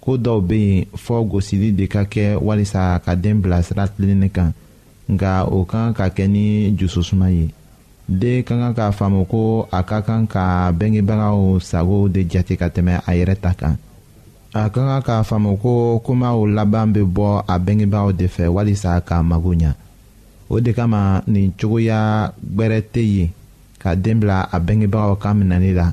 ko dɔw bɛ yen fɔ gosili de ka kɛ walisa ka den bila sira tilenni kan nka o kan ka kɛ ni dususuma ye den ka kan k'a faamu ko a ka kan ka bɛngebagaw sago de jate ka tɛmɛ a yɛrɛ ta kan a ka kan k'a faamu ko komaw laban bɛ bɔ a bɛngebagaw de fɛ walisa k'a mago ɲa o de kama nin cogoya gbɛrɛ tɛ yen ka den bila a bɛngebagaw ka minɛli la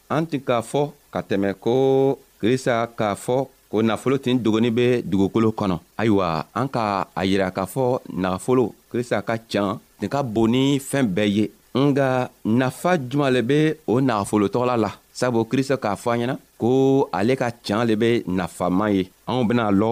an tun k'a fɔ ka tɛmɛ ko krista k'a fɔ ko nafolo tin dogoni bɛ dugukolo kɔnɔ ayiwa an ka a yira k'a fɔ nafolo krista ka can nin ka bon ni fɛn bɛɛ ye nga nafa juma le bɛ o nafolo tɔgɔla la sabu krista k'a fɔ an ɲɛna ko ale ka can le bɛ nafama ye anw bɛna lɔ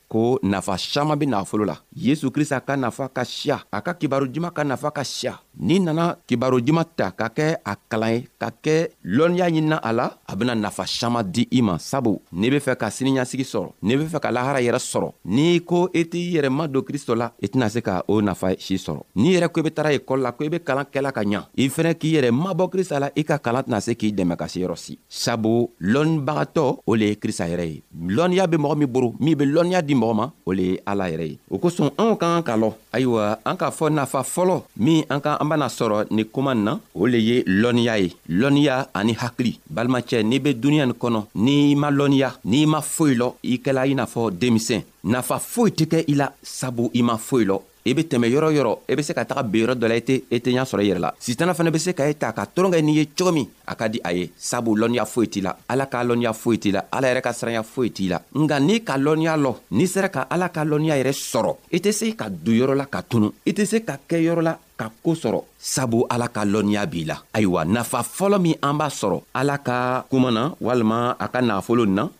ko nafa saman be nafolo la yesu krista ka nafa ka siya a ka kibaru juma ka nafa ka siya n'i nana kibaru juma ta ka kɛ a kalan ye ka kɛ lɔnniya ɲinina a la a bena nafa saman di i ma sabu n'i be fɛ ka siniɲasigi sɔrɔ n'i be fɛ ka lahara yɛrɛ sɔrɔ n'i ko i t'i yɛrɛ ma don kristo la i tɛna se ka o nafa si sɔrɔ n'i yɛrɛ ko i be tara ekɔli la ko i be kalan kɛla ka ɲa i fɛnɛ k'i yɛrɛ mabɔ krista la i ka kalan tɛna se k'i dɛmɛ ka se yɔrɔ si sabu lɔnnibagatɔ o le ye krista yɛrɛ ye lɔnniya be mɔgɔ min boro min be lɔnniya di mɔgɔ ma o le ye ala yɛrɛ ye o kosɔn anw ka kan ka lɔ ayiwa an k'a fɔ nafa fɔlɔ min an ka an bena sɔrɔ ni koman na o le ye lɔnniya ye lɔnniya ani hakili balimacɛ n'i be duniɲa nin kɔnɔ n'i ma lɔnniya n'i ma foyi lɔ i kɛla i n'a fɔ denmisɛn nafa foyi tɛ kɛ i la sabu i ma foyi lɔ i be tɛmɛ yɔrɔ yɔrɔ i e be se ka taga be yɔrɔ dɔ la i tɛ i tɛ ɲa sɔrɔ i yɛrɛ la sitana fana be se ka ye ta ka toronkɛ n'i ye cogo min a ka di a ye sabu lɔnniya foyi t'i la ala k'a lɔnniya foyi t'i la ala yɛrɛ ka siranya foyi t'i la nka n'i ka lɔnniya lɔ n'i sera ka ala ka lɔnniya yɛrɛ sɔrɔ i tɛ se ka don yɔrɔ la ka tunu i tɛ se ka kɛ yɔrɔ la ka koo sɔrɔ sabu ala ka lɔnniya b'i la ayiwa nafa fɔlɔ min an b'a sɔrɔ ala ka kuma na walima a ka nafolo na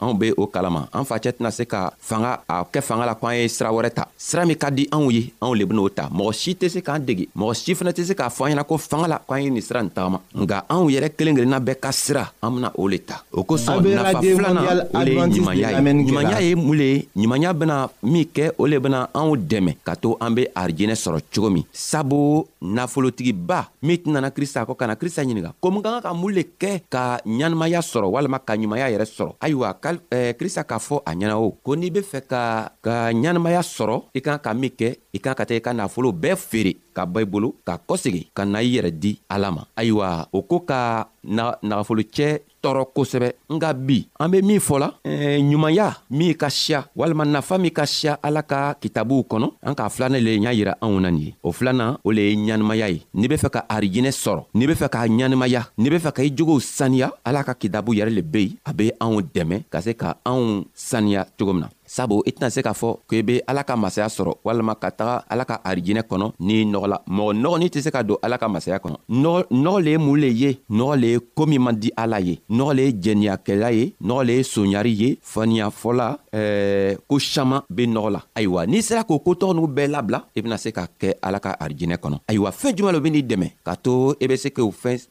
anw be o kalama an facɛ tɛna se ka fanga a kɛ fanga la ko an ye sira wɛrɛ ta sira min ka di anw ye anw le ben'o ta mɔgɔ si tɛ se k'an dege mɔgɔ si fana tɛ se k'a fɔ an ɲɛna ko fanga la ko an ye nin sira nin tagama nka anw yɛrɛ kelen kelenna bɛɛ ka sira an bena o le ta o kosɔn nafa filanan o le ye ɲumanya ye ɲumanya ye mun le ye ɲumanya bena min kɛ o le bena anw dɛmɛ ka to an be arijinɛ sɔrɔ cogo min sabu nafolotigiba min tɛnana krista kɔ ka na krista ɲininga ko mun ka kan ka mun le kɛ ka ɲɛnamaya sɔrɔ walima ka ɲumanya yɛrɛ sɔrɔ ayiwa krista k'a fɔ a ɲɛna o ko n'i be fɛ ka ka ɲɛnamaya sɔrɔ i kan ka min kɛ i kan ka taa i ka nafolo bɛɛ feere ka ba i bolo ka kɔsegi ka na i yɛrɛ di ala ma ayiwa o ko ka nagafolocɛ tɔɔrɔ kosɛbɛ nka bi an be min fɔla eh, ɲumanya min ka siya walima nafa min ka siya ala ka kitabuw kɔnɔ an k'a filanan le y'a yira anw na nin ye o filanan o le ye ɲanimaya ye n'i be fɛ ka arijinɛ sɔrɔ n'i be fɛ k'a ɲanimaya n'i be fɛ ka i jogow saniya ala ka kitabu yɛrɛ le be yen a be anw dɛmɛ ka se ka anw saniya cogo min na sabu i tɛna se k'a fɔ ko i be ala ka masaya sɔrɔ walima ka taga ala ka arijinɛ kɔnɔ n'i nɔgɔ la mɔgɔ nɔgɔnin tɛ se ka don ala ka masaya kɔnɔ nɔgɔ le ye mun le ye nɔgɔ le ye ko min man di ala ye nɔgɔ le ye jɛniyakɛla ye nɔgɔ le ye soɲari ye faniyafɔla ɛɛ ko saman be nɔgɔ la ayiwa n'i sera k'o kotɔgɔ n'u bɛɛ labila i bena se ka kɛ ala ka arijinɛ kɔnɔ ayiwa fɛɛn juman lo be n'i dɛmɛ ka to i be se k'o fɛn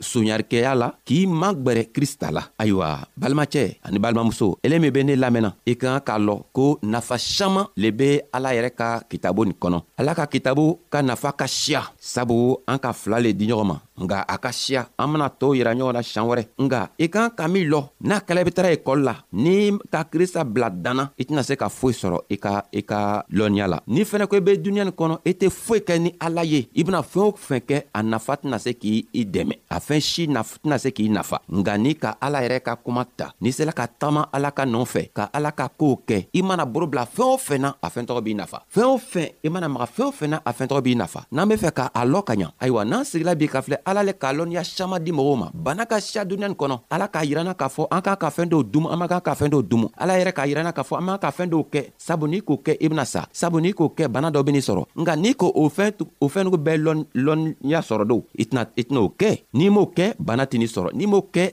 sonyarikɛya la k'i magwɛrɛ krista la ayiwa balimacɛ ani balimamuso ele min be ne lamɛnna i ka kan k'a lɔ ko nafa saman le be ala yɛrɛ ka kitabu nin kɔnɔ ala ka kitabu ka nafa ka siya sabu an ka fila le di ɲɔgɔn ma nga a ka siya an bena tɔɔw yira ɲɔgɔn na sian wɛrɛ nga i ka kan ka min lɔ n'a kɛla i be tara ekɔli la n'i ka krista bila danna i tɛna se ka foyi sɔrɔ i ka i ka lɔnniya la n'i fɛnɛ ko i be duniɲa nin kɔnɔ i tɛ foyi kɛ ni ala ye i bena fɛɛn o fɛn kɛ a nafa tɛna se k'i i dɛmɛ a fɛn si tɛna se k'i nafa nka n'i ka ala yɛrɛ ka kuma ta n'i sela ka taama ala ka nɔɔ fɛ ka ala ka koow kɛ i mana boro bila fɛɛn o fɛn na a fɛɛn tɔgɔ b'i nafa fɛn o fɛn i mana maga fɛn o fɛn na a fɛn tɔgɔ b'i nafa n'an be fɛ ka a lɔ ka ɲa ayiwa n'an sigila bi ka filɛ ala le k'a lɔnniya siaman di mɔgɔw ma bana ka siya duniɲa nin kɔnɔ ala k'a yiranna k'a fɔ an k'a ka fɛn dɔw dumu an man kan ka fɛn dɔw dumu ala yɛrɛ k'a yiranna k'a fɔ an man ka fɛn dɔw kɛ sabu n'i k'o kɛ i bena sa sabu n'i k'o kɛ bana dɔ ben'i sɔrɔ nka n'i ko o fɛn o fɛnnugu bɛɛ lɔnniya sɔrɔ don i tɛna o kɛ n'i m'o kɛ bana tɛn'i sɔrɔ n'i m'o kɛ